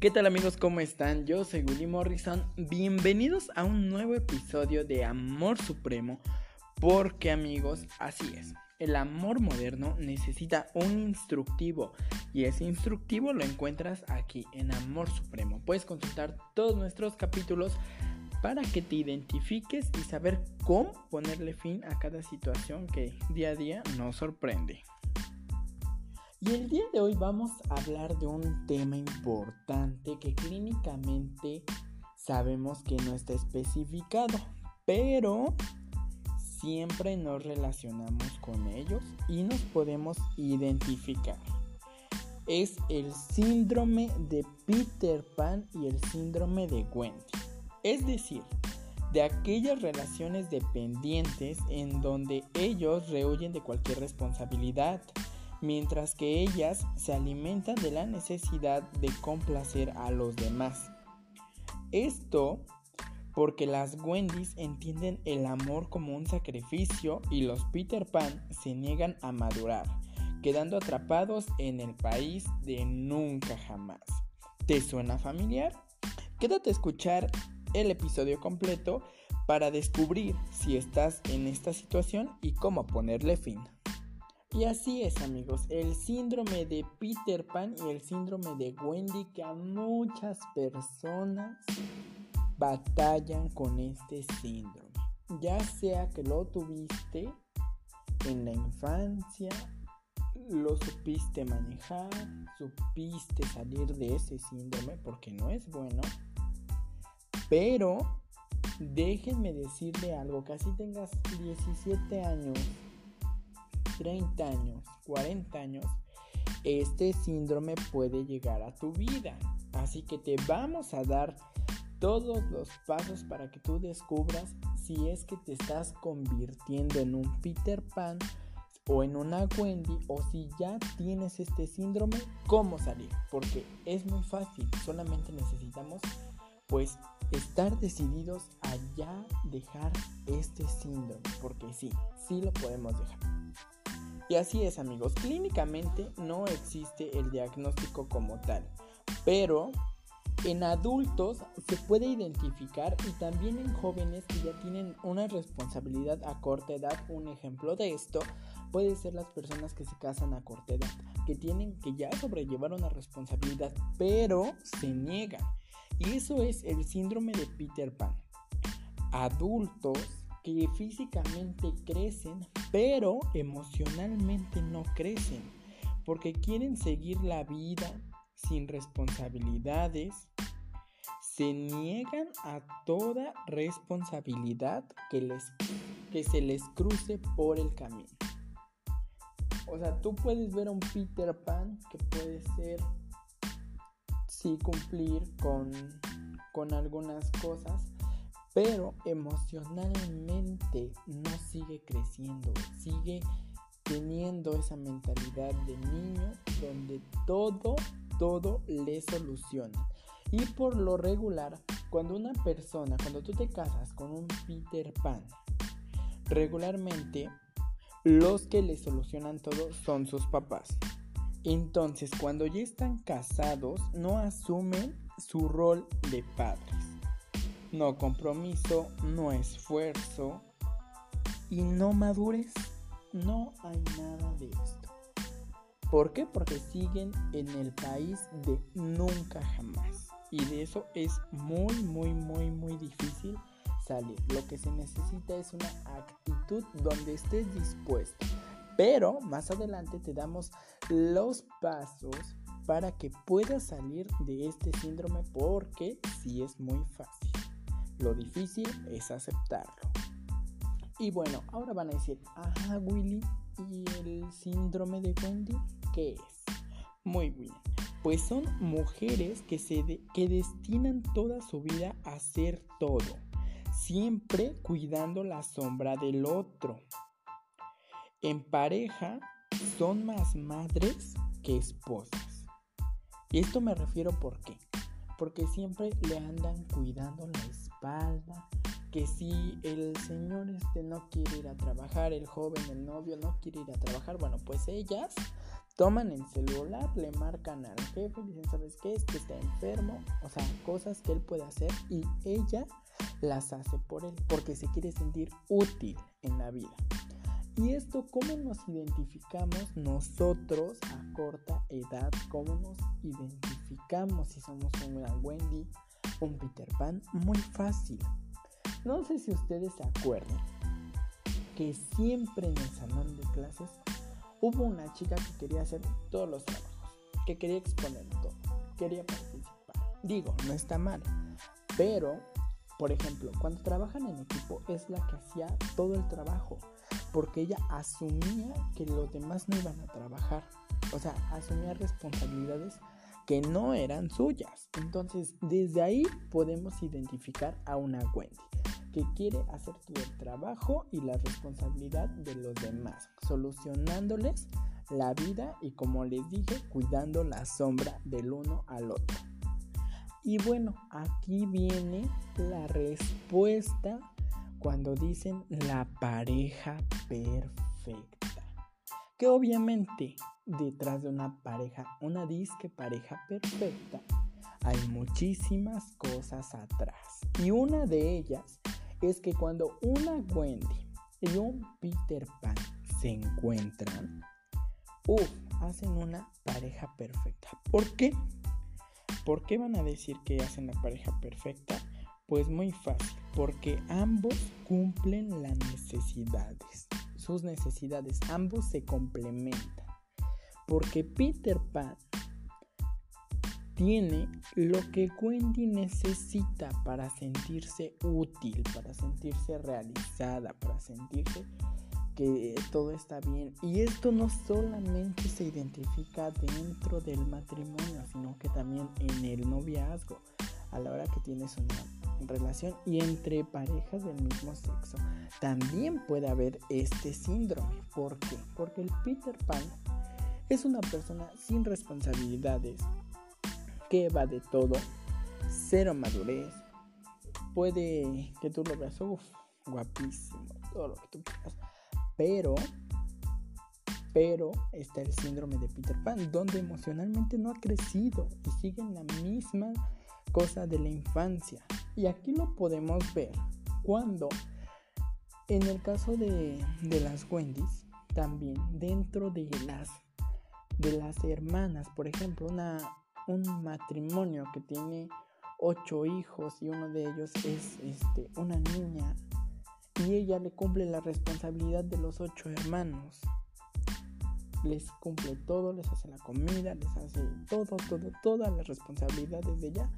¿Qué tal amigos? ¿Cómo están? Yo soy Willy Morrison. Bienvenidos a un nuevo episodio de Amor Supremo. Porque amigos, así es. El amor moderno necesita un instructivo y ese instructivo lo encuentras aquí en Amor Supremo. Puedes consultar todos nuestros capítulos para que te identifiques y saber cómo ponerle fin a cada situación que día a día nos sorprende. Y el día de hoy vamos a hablar de un tema importante que clínicamente sabemos que no está especificado, pero siempre nos relacionamos con ellos y nos podemos identificar. Es el síndrome de Peter Pan y el síndrome de Wendy. Es decir, de aquellas relaciones dependientes en donde ellos rehuyen de cualquier responsabilidad, mientras que ellas se alimentan de la necesidad de complacer a los demás. Esto porque las Wendys entienden el amor como un sacrificio y los Peter Pan se niegan a madurar, quedando atrapados en el país de nunca jamás. ¿Te suena familiar? Quédate a escuchar el episodio completo para descubrir si estás en esta situación y cómo ponerle fin. Y así es amigos, el síndrome de Peter Pan y el síndrome de Wendy que a muchas personas batallan con este síndrome. Ya sea que lo tuviste en la infancia, lo supiste manejar, supiste salir de ese síndrome porque no es bueno. Pero déjenme decirle algo, así tengas 17 años 30 años, 40 años, este síndrome puede llegar a tu vida. Así que te vamos a dar todos los pasos para que tú descubras si es que te estás convirtiendo en un Peter Pan o en una Wendy o si ya tienes este síndrome, cómo salir. Porque es muy fácil, solamente necesitamos pues estar decididos a ya dejar este síndrome. Porque sí, sí lo podemos dejar. Y así es amigos, clínicamente no existe el diagnóstico como tal, pero en adultos se puede identificar y también en jóvenes que ya tienen una responsabilidad a corta edad. Un ejemplo de esto puede ser las personas que se casan a corta edad, que tienen que ya sobrellevar una responsabilidad, pero se niegan. Y eso es el síndrome de Peter Pan. Adultos que físicamente crecen, pero emocionalmente no crecen, porque quieren seguir la vida sin responsabilidades, se niegan a toda responsabilidad que, les, que se les cruce por el camino. O sea, tú puedes ver a un Peter Pan que puede ser, sí, cumplir con, con algunas cosas, pero emocionalmente no sigue creciendo, sigue teniendo esa mentalidad de niño donde todo, todo le soluciona. Y por lo regular, cuando una persona, cuando tú te casas con un Peter Pan, regularmente los que le solucionan todo son sus papás. Entonces, cuando ya están casados, no asumen su rol de padres no compromiso, no esfuerzo y no madurez. No hay nada de esto. ¿Por qué? Porque siguen en el país de nunca jamás. Y de eso es muy, muy, muy, muy difícil salir. Lo que se necesita es una actitud donde estés dispuesto. Pero más adelante te damos los pasos para que puedas salir de este síndrome porque sí es muy fácil. Lo difícil es aceptarlo. Y bueno, ahora van a decir, ajá Willy, ¿y el síndrome de Wendy qué es? Muy bien, pues son mujeres que, se que destinan toda su vida a hacer todo, siempre cuidando la sombra del otro. En pareja son más madres que esposas. Y esto me refiero por qué porque siempre le andan cuidando la espalda, que si el señor este no quiere ir a trabajar, el joven, el novio no quiere ir a trabajar, bueno, pues ellas toman el celular, le marcan al jefe, dicen, ¿sabes qué? Es que está enfermo, o sea, cosas que él puede hacer y ella las hace por él, porque se quiere sentir útil en la vida. Y esto, ¿cómo nos identificamos nosotros a corta edad? ¿Cómo nos identificamos si somos una Wendy, un Peter Pan? Muy fácil. No sé si ustedes se acuerdan que siempre en el salón de clases hubo una chica que quería hacer todos los trabajos, que quería exponer todo, quería participar. Digo, no está mal, pero, por ejemplo, cuando trabajan en equipo es la que hacía todo el trabajo porque ella asumía que los demás no iban a trabajar. O sea, asumía responsabilidades que no eran suyas. Entonces, desde ahí podemos identificar a una Wendy que quiere hacer todo el trabajo y la responsabilidad de los demás, solucionándoles la vida y como les dije, cuidando la sombra del uno al otro. Y bueno, aquí viene la respuesta cuando dicen la pareja perfecta. Que obviamente detrás de una pareja, una disque pareja perfecta, hay muchísimas cosas atrás. Y una de ellas es que cuando una Wendy y un Peter Pan se encuentran, uff, hacen una pareja perfecta. ¿Por qué? ¿Por qué van a decir que hacen la pareja perfecta? Pues muy fácil, porque ambos cumplen las necesidades, sus necesidades, ambos se complementan. Porque Peter Pan tiene lo que Wendy necesita para sentirse útil, para sentirse realizada, para sentirse que todo está bien. Y esto no solamente se identifica dentro del matrimonio, sino que también en el noviazgo, a la hora que tienes una relación y entre parejas del mismo sexo también puede haber este síndrome. ¿Por qué? Porque el Peter Pan es una persona sin responsabilidades, que va de todo, cero madurez, puede que tú lo veas, guapísimo, todo lo que tú quieras, pero, pero está el síndrome de Peter Pan, donde emocionalmente no ha crecido y sigue en la misma cosa de la infancia. Y aquí lo podemos ver cuando, en el caso de, las Wendy's, también dentro de las, de las hermanas, por ejemplo, una, un matrimonio que tiene ocho hijos y uno de ellos es este, una niña y ella le cumple la responsabilidad de los ocho hermanos. Les cumple todo, les hace la comida, les hace todo, todo, todas las responsabilidades de ella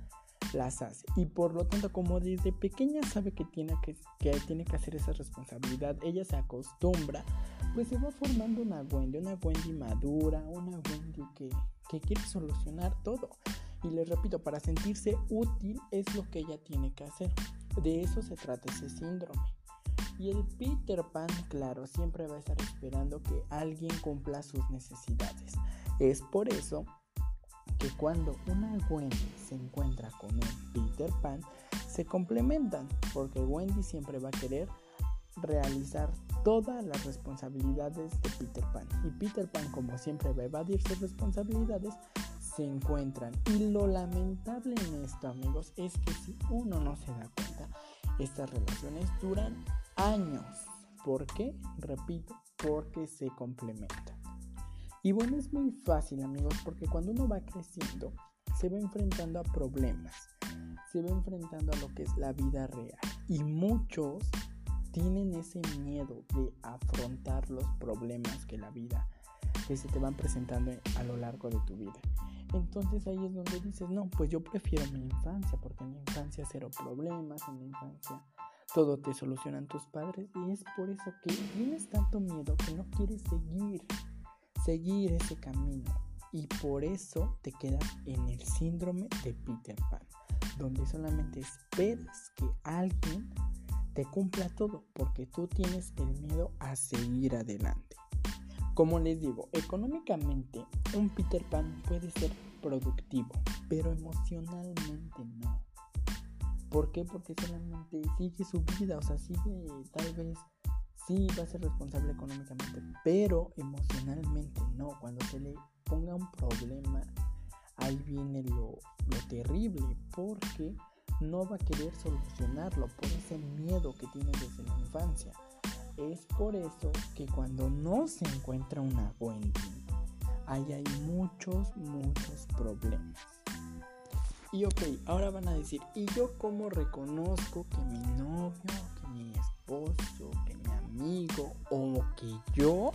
hace. Y por lo tanto, como desde pequeña sabe que tiene que, que tiene que hacer esa responsabilidad, ella se acostumbra, pues se va formando una Wendy, una Wendy madura, una Wendy que, que quiere solucionar todo. Y les repito, para sentirse útil es lo que ella tiene que hacer. De eso se trata ese síndrome. Y el Peter Pan, claro, siempre va a estar esperando que alguien cumpla sus necesidades. Es por eso que cuando una Wendy se encuentra con un Peter Pan, se complementan, porque Wendy siempre va a querer realizar todas las responsabilidades de Peter Pan. Y Peter Pan, como siempre va a evadir sus responsabilidades, se encuentran. Y lo lamentable en esto, amigos, es que si uno no se da cuenta, estas relaciones duran años. ¿Por qué? Repito, porque se complementan. Y bueno, es muy fácil amigos, porque cuando uno va creciendo, se va enfrentando a problemas, se va enfrentando a lo que es la vida real. Y muchos tienen ese miedo de afrontar los problemas que la vida, que se te van presentando a lo largo de tu vida. Entonces ahí es donde dices, no, pues yo prefiero mi infancia, porque en mi infancia cero problemas, en mi infancia todo te solucionan tus padres y es por eso que tienes tanto miedo que no quieres seguir seguir ese camino y por eso te quedas en el síndrome de Peter Pan, donde solamente esperas que alguien te cumpla todo porque tú tienes el miedo a seguir adelante. Como les digo, económicamente un Peter Pan puede ser productivo, pero emocionalmente no. ¿Por qué? Porque solamente sigue su vida, o sea, sigue tal vez sí va a ser responsable económicamente, pero emocionalmente no. Cuando se le ponga un problema, ahí viene lo, lo terrible, porque no va a querer solucionarlo por ese miedo que tiene desde la infancia. Es por eso que cuando no se encuentra una Wendy, ahí hay muchos, muchos problemas. Y ok, ahora van a decir, ¿y yo cómo reconozco que mi novio, que mi esposo, que mi amigo o que yo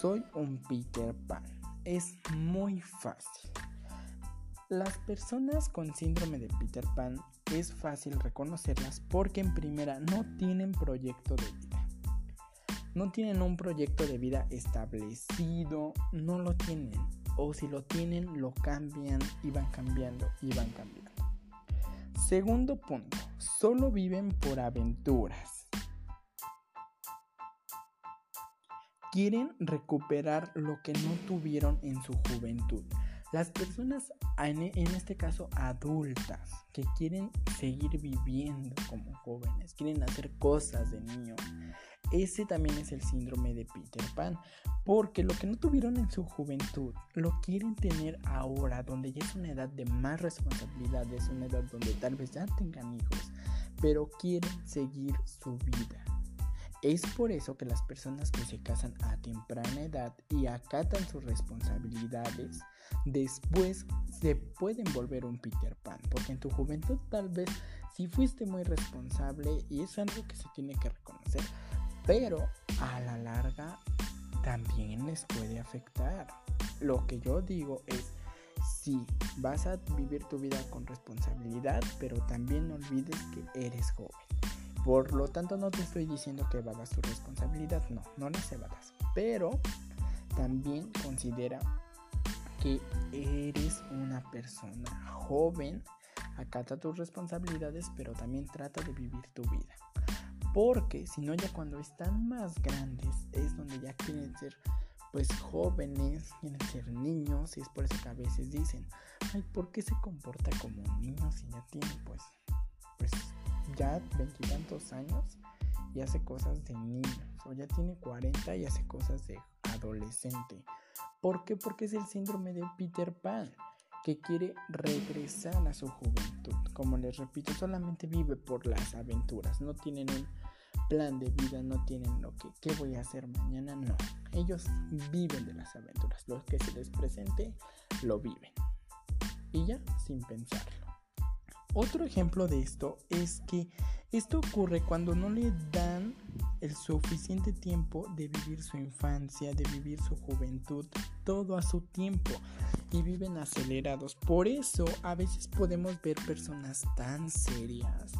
soy un Peter Pan? Es muy fácil. Las personas con síndrome de Peter Pan es fácil reconocerlas porque en primera no tienen proyecto de vida. No tienen un proyecto de vida establecido, no lo tienen. O si lo tienen, lo cambian y van cambiando y van cambiando. Segundo punto, solo viven por aventuras. Quieren recuperar lo que no tuvieron en su juventud. Las personas, en, este caso adultas, que quieren seguir viviendo como jóvenes, quieren hacer cosas de niño, ese también es el síndrome de Peter Pan, porque lo que no tuvieron en su juventud lo quieren tener ahora, donde ya es una edad de más responsabilidades, una edad donde tal vez ya tengan hijos, pero quieren seguir su vida. Es por eso que las personas que se casan a temprana edad y acatan sus responsabilidades, después se pueden volver un Peter Pan, porque en tu juventud tal vez si fuiste muy responsable y es algo que se tiene que reconocer, pero a la larga también les puede afectar. Lo que yo digo es, sí, vas a vivir tu vida con responsabilidad, pero también no olvides que eres joven. Por lo tanto, no te estoy diciendo que evadas tu responsabilidad, no, no las evadas. Pero también considera que eres una persona joven, acata tus responsabilidades, pero también trata de vivir tu vida. Porque si no, ya cuando están más grandes es donde ya quieren ser pues jóvenes, quieren ser niños y es por eso que a veces dicen, ay, ¿por qué se comporta como un niño si ya tiene pues, ya veintitantos años y hace cosas de niño, o ya tiene 40 y hace cosas de adolescente. ¿Por qué? Porque es el síndrome de Peter Pan, que quiere regresar a su juventud. Como les repito, solamente vive por las aventuras, no tienen un plan de vida, no tienen lo que, ¿qué voy a hacer mañana? No, ellos viven de las aventuras, lo que se les presente, lo viven. Y ya, sin pensarlo. Otro ejemplo de esto es que esto ocurre cuando no le dan el suficiente tiempo de vivir su infancia, de vivir su juventud, todo a su tiempo y viven acelerados. Por eso a veces podemos ver personas tan serias,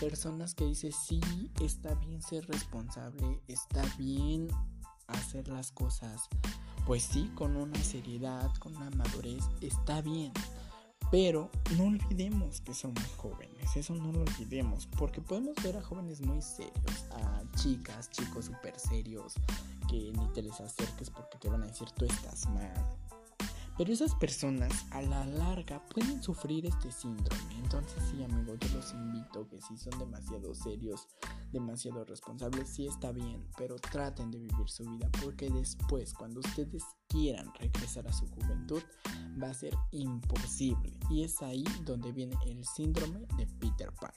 personas que dicen sí, está bien ser responsable, está bien hacer las cosas, pues sí, con una seriedad, con una madurez, está bien. Pero no olvidemos que somos jóvenes, eso no lo olvidemos, porque podemos ver a jóvenes muy serios, a chicas, chicos súper serios, que ni te les acerques porque te van a decir tú estás mal. Pero esas personas a la larga pueden sufrir este síndrome. Entonces sí amigos, yo los invito que si son demasiado serios, demasiado responsables, sí está bien, pero traten de vivir su vida porque después cuando ustedes quieran regresar a su juventud va a ser imposible. Y es ahí donde viene el síndrome de Peter Pan.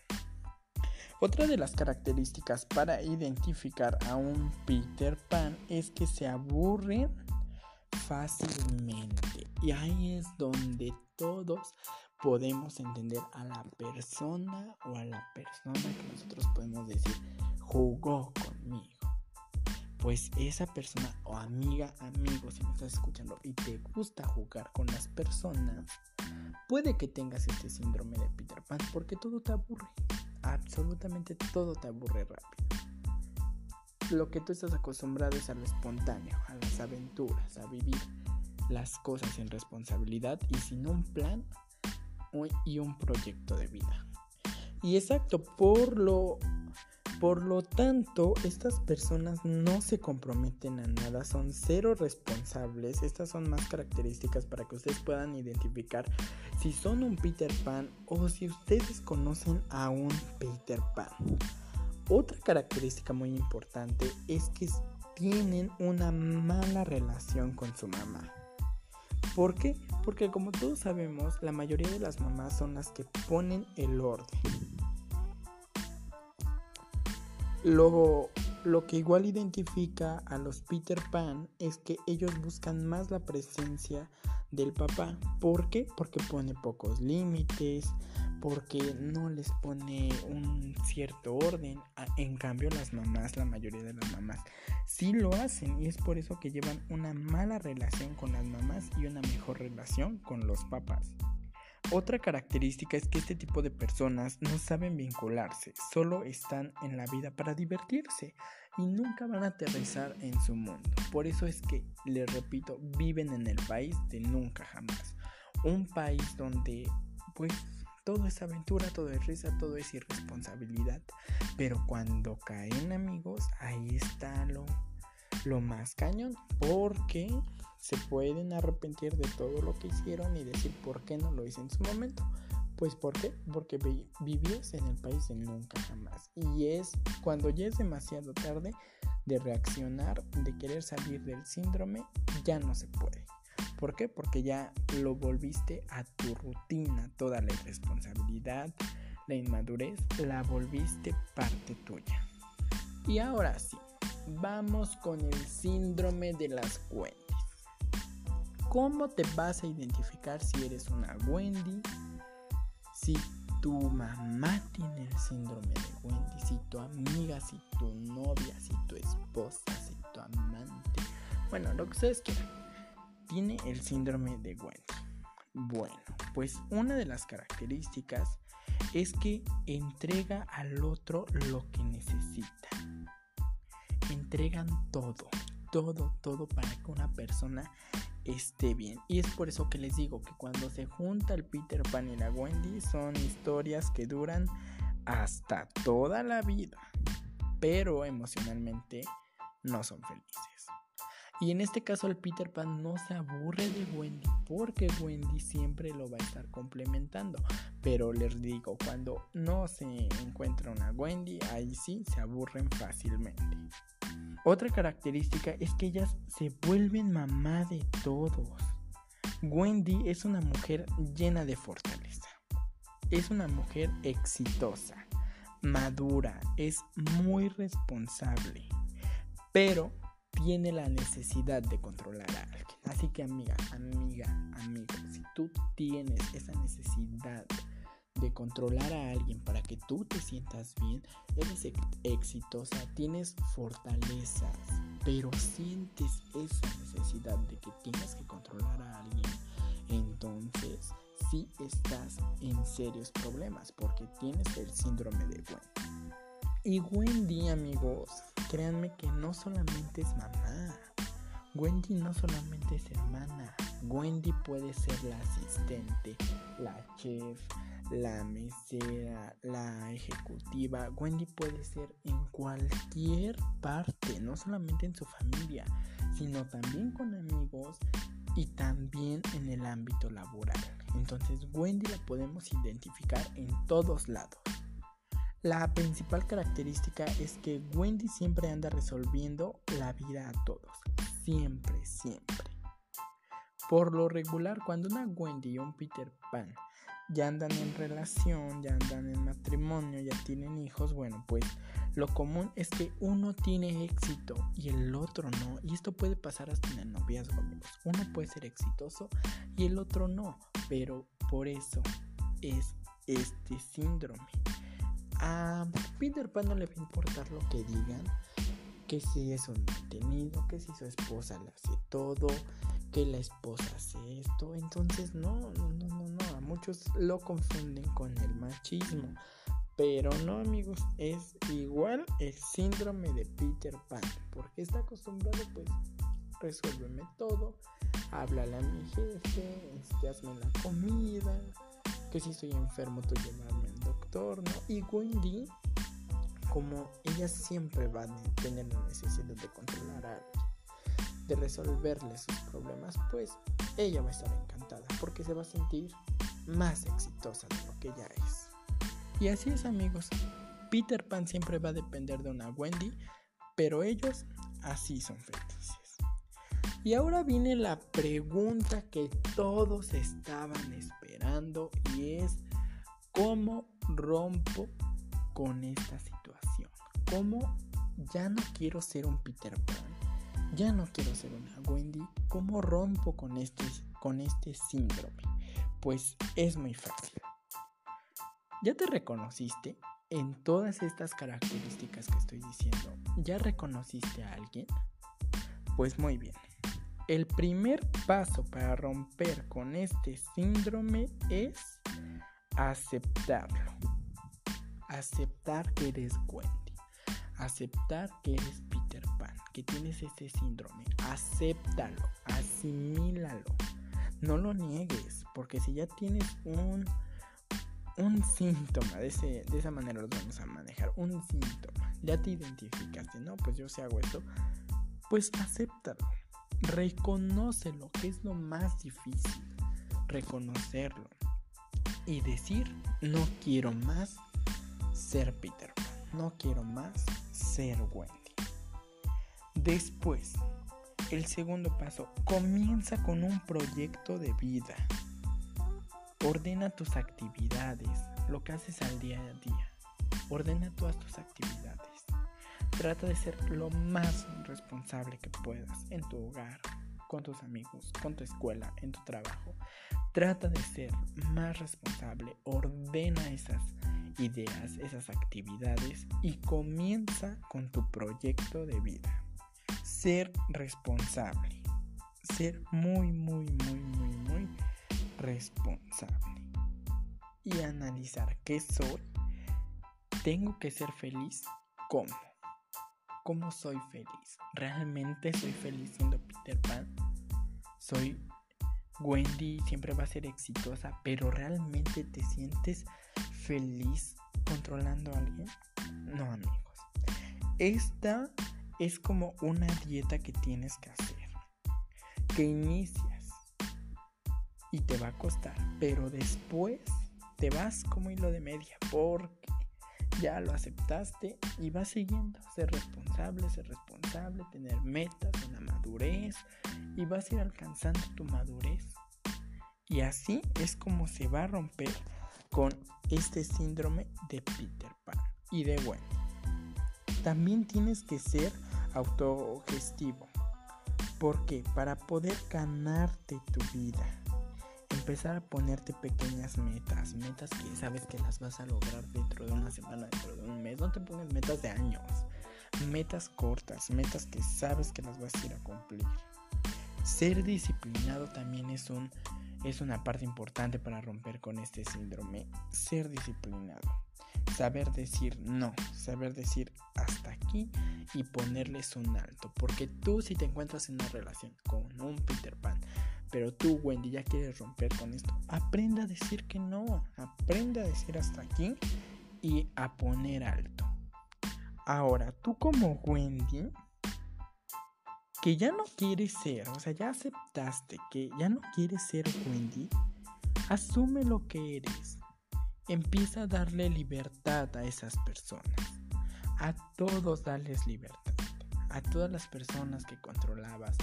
Otra de las características para identificar a un Peter Pan es que se aburren fácilmente. Y ahí es donde todos podemos entender a la persona o a la persona que nosotros podemos decir jugó conmigo. Pues esa persona o amiga, amigo, si me estás escuchando y te gusta jugar con las personas, puede que tengas este síndrome de Peter Pan porque todo te aburre. Absolutamente todo te aburre rápido lo que tú estás acostumbrado es a lo espontáneo, a las aventuras, a vivir las cosas sin responsabilidad y sin un plan y un proyecto de vida. Y exacto, por lo Por lo tanto, estas personas no se comprometen a nada, son cero responsables. Estas son más características para que ustedes puedan identificar si son un Peter Pan o si ustedes conocen a un Peter Pan. Otra característica muy importante es que tienen una mala relación con su mamá. ¿Por qué? Porque como todos sabemos, la mayoría de las mamás son las que ponen el orden. Lo, lo que igual identifica a los Peter Pan es que ellos buscan más la presencia del papá. ¿Por qué? Porque pone pocos límites, porque no les pone un cierto orden. En cambio, las mamás, la mayoría de las mamás, sí lo hacen y es por eso que llevan una mala relación con las mamás y una mejor relación con los papás. Otra característica es que este tipo de personas no saben vincularse, solo están en la vida para divertirse y nunca van a aterrizar en su mundo. Por eso es que, les repito, viven en el país de nunca jamás. Un país donde pues todo es aventura, todo es risa, todo es irresponsabilidad. Pero cuando caen amigos, ahí está lo, lo más cañón. Porque se pueden arrepentir de todo lo que hicieron y decir por qué no lo hice en su momento. Pues ¿por qué? Porque vivías en el país de nunca jamás. Y es cuando ya es demasiado tarde de reaccionar, de querer salir del síndrome, ya no se puede. ¿Por qué? Porque ya lo volviste a tu rutina, toda la irresponsabilidad, la inmadurez, la volviste parte tuya. Y ahora sí, vamos con el síndrome de las Wendy. ¿Cómo te vas a identificar si eres una Wendy? Si tu mamá tiene el síndrome de Wendy, si tu amiga, si tu novia, si tu esposa, si tu amante, bueno, lo que ustedes quieran tiene el síndrome de Wendy? Bueno, pues una de las características es que entrega al otro lo que necesita. Entregan todo, todo, todo para que una persona esté bien. Y es por eso que les digo que cuando se junta el Peter Pan y la Wendy son historias que duran hasta toda la vida. Pero emocionalmente no son felices. Y en este caso el Peter Pan no se aburre de Wendy porque Wendy siempre lo va a estar complementando. Pero les digo, cuando no se encuentra una Wendy, ahí sí se aburren fácilmente. Otra característica es que ellas se vuelven mamá de todos. Wendy es una mujer llena de fortaleza. Es una mujer exitosa, madura, es muy responsable. Pero tiene la necesidad de controlar a alguien. Así que amiga, amiga, amigo, si tú tienes esa necesidad de controlar a alguien para que tú te sientas bien, eres exitosa, tienes fortalezas, pero sientes esa necesidad de que tienes que controlar a alguien, entonces sí estás en serios problemas porque tienes el síndrome de Wendy. Y Wendy, amigos, créanme que no solamente es mamá. Wendy no solamente es hermana. Wendy puede ser la asistente, la chef, la mesera, la ejecutiva. Wendy puede ser en cualquier parte, no solamente en su familia, sino también con amigos y también en el ámbito laboral. Entonces Wendy la podemos identificar en todos lados. La principal característica es que Wendy siempre anda resolviendo la vida a todos. Siempre, siempre. Por lo regular, cuando una Wendy y un Peter Pan ya andan en relación, ya andan en matrimonio, ya tienen hijos, bueno, pues lo común es que uno tiene éxito y el otro no. Y esto puede pasar hasta en el noviazgo, amigos. Uno puede ser exitoso y el otro no. Pero por eso es este síndrome a Peter Pan no le va a importar lo que digan, que si es un detenido, que si su esposa le hace todo, que la esposa hace esto. Entonces, no, no, no, no, no. A muchos lo confunden con el machismo. Pero no, amigos, es igual el síndrome de Peter Pan. Porque está acostumbrado, pues, resuélveme todo. Háblale a mi jefe, este, hazme la comida. Que si estoy enfermo, tú llévame al doctor, ¿no? Y Wendy, como ella siempre va a tener la necesidad de controlar a alguien, de resolverle sus problemas, pues ella va a estar encantada porque se va a sentir más exitosa de lo que ella es. Y así es amigos, Peter Pan siempre va a depender de una Wendy, pero ellos así son felices. Y ahora viene la pregunta que todos estaban esperando y es ¿cómo rompo con esta situación? ¿Cómo ya no quiero ser un Peter Pan? Ya no quiero ser una Wendy. ¿Cómo rompo con este, con este síndrome? Pues es muy fácil. ¿Ya te reconociste en todas estas características que estoy diciendo? ¿Ya reconociste a alguien? Pues muy bien. El primer paso para romper con este síndrome es aceptarlo. Aceptar que eres Wendy. Aceptar que eres Peter Pan, que tienes este síndrome. Acéptalo, asimílalo. No lo niegues, porque si ya tienes un, un síntoma, de, ese, de esa manera lo vamos a manejar, un síntoma, ya te identificaste, no, pues yo si hago esto, pues acéptalo Reconócelo, que es lo más difícil. Reconocerlo. Y decir, no quiero más ser Peter Pan. No quiero más ser Wendy. Después, el segundo paso, comienza con un proyecto de vida. Ordena tus actividades, lo que haces al día a día. Ordena todas tus actividades. Trata de ser lo más responsable que puedas en tu hogar, con tus amigos, con tu escuela, en tu trabajo. Trata de ser más responsable, ordena esas ideas, esas actividades y comienza con tu proyecto de vida. Ser responsable. Ser muy, muy, muy, muy, muy responsable. Y analizar qué soy. Tengo que ser feliz. ¿Cómo? ¿Cómo soy feliz? ¿Realmente soy feliz siendo Peter Pan? ¿Soy Wendy? Siempre va a ser exitosa, pero ¿realmente te sientes feliz controlando a alguien? No, amigos. Esta es como una dieta que tienes que hacer. Que inicias y te va a costar, pero después te vas como hilo de media porque ya lo aceptaste y vas siguiendo. Ser responsable, ser responsable, tener metas, una madurez y vas a ir alcanzando tu madurez. Y así es como se va a romper con este síndrome de Peter Pan y de Wendy. También tienes que ser autogestivo. Porque para poder ganarte tu vida empezar a ponerte pequeñas metas, metas que sabes que las vas a lograr dentro de una semana, dentro de un mes. No te pongas metas de años, metas cortas, metas que sabes que las vas a ir a cumplir. Ser disciplinado también es un es una parte importante para romper con este síndrome. Ser disciplinado. Saber decir no, saber decir hasta aquí y ponerles un alto. Porque tú si te encuentras en una relación con un Peter Pan, pero tú, Wendy, ya quieres romper con esto. Aprenda a decir que no. Aprenda a decir hasta aquí y a poner alto. Ahora, tú como Wendy, que ya no quieres ser, o sea, ya aceptaste que ya no quieres ser Wendy, asume lo que eres. Empieza a darle libertad a esas personas. A todos darles libertad a todas las personas que controlabas,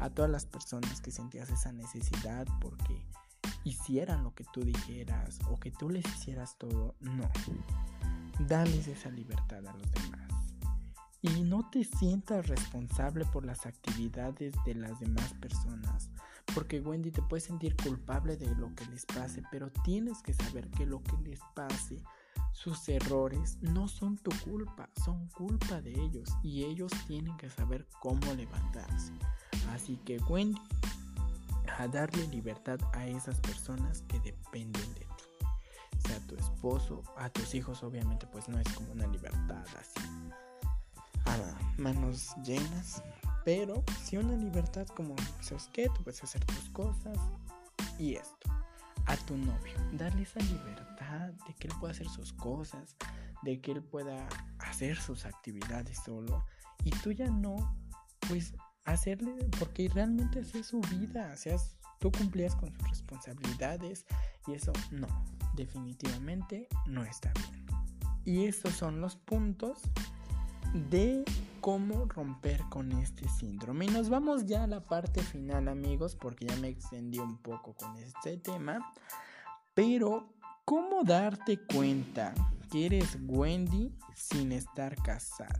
a todas las personas que sentías esa necesidad porque hicieran lo que tú dijeras o que tú les hicieras todo, no. Dales esa libertad a los demás. Y no te sientas responsable por las actividades de las demás personas. Porque Wendy te puede sentir culpable de lo que les pase, pero tienes que saber que lo que les pase sus errores no son tu culpa, son culpa de ellos y ellos tienen que saber cómo levantarse. Así que Wendy, a darle libertad a esas personas que dependen de ti. Sea tu esposo, a tus hijos obviamente pues no es como una libertad así a manos llenas, pero sí una libertad como, ¿sabes qué? Tú puedes hacer tus cosas y esto. A tu novio, darle esa libertad de que él pueda hacer sus cosas, de que él pueda hacer sus actividades solo y tú ya no, pues hacerle, porque realmente es su vida, o tú cumplías con sus responsabilidades y eso no, definitivamente no está bien. Y esos son los puntos de cómo romper con este síndrome. Y nos vamos ya a la parte final amigos, porque ya me extendí un poco con este tema. Pero, ¿cómo darte cuenta que eres Wendy sin estar casada?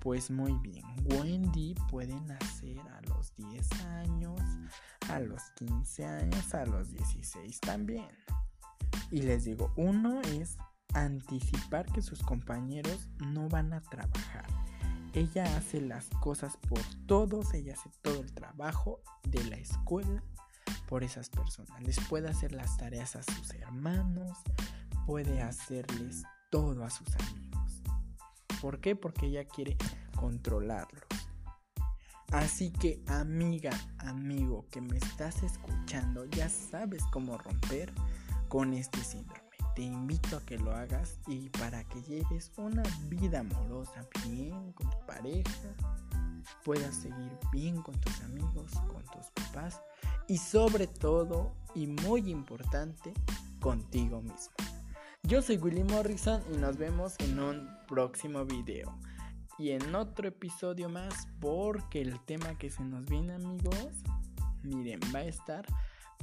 Pues muy bien, Wendy puede nacer a los 10 años, a los 15 años, a los 16 también. Y les digo, uno es anticipar que sus compañeros no van a trabajar. Ella hace las cosas por todos, ella hace todo el trabajo de la escuela por esas personas. Les puede hacer las tareas a sus hermanos, puede hacerles todo a sus amigos. ¿Por qué? Porque ella quiere controlarlos. Así que amiga, amigo que me estás escuchando, ya sabes cómo romper con este síndrome te invito a que lo hagas y para que lleves una vida amorosa bien con tu pareja, puedas seguir bien con tus amigos, con tus papás y sobre todo y muy importante contigo mismo. Yo soy Willy Morrison y nos vemos en un próximo video y en otro episodio más porque el tema que se nos viene amigos, miren, va a estar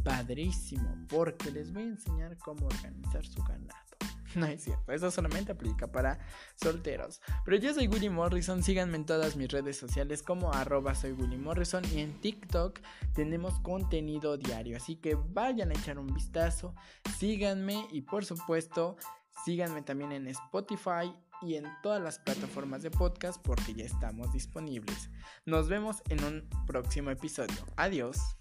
padrísimo porque les voy a enseñar cómo organizar su ganado. No es cierto, eso solamente aplica para solteros. Pero yo soy Willy Morrison, síganme en todas mis redes sociales como arroba soy Willy Morrison y en TikTok tenemos contenido diario. Así que vayan a echar un vistazo, síganme y por supuesto síganme también en Spotify y en todas las plataformas de podcast porque ya estamos disponibles. Nos vemos en un próximo episodio. Adiós.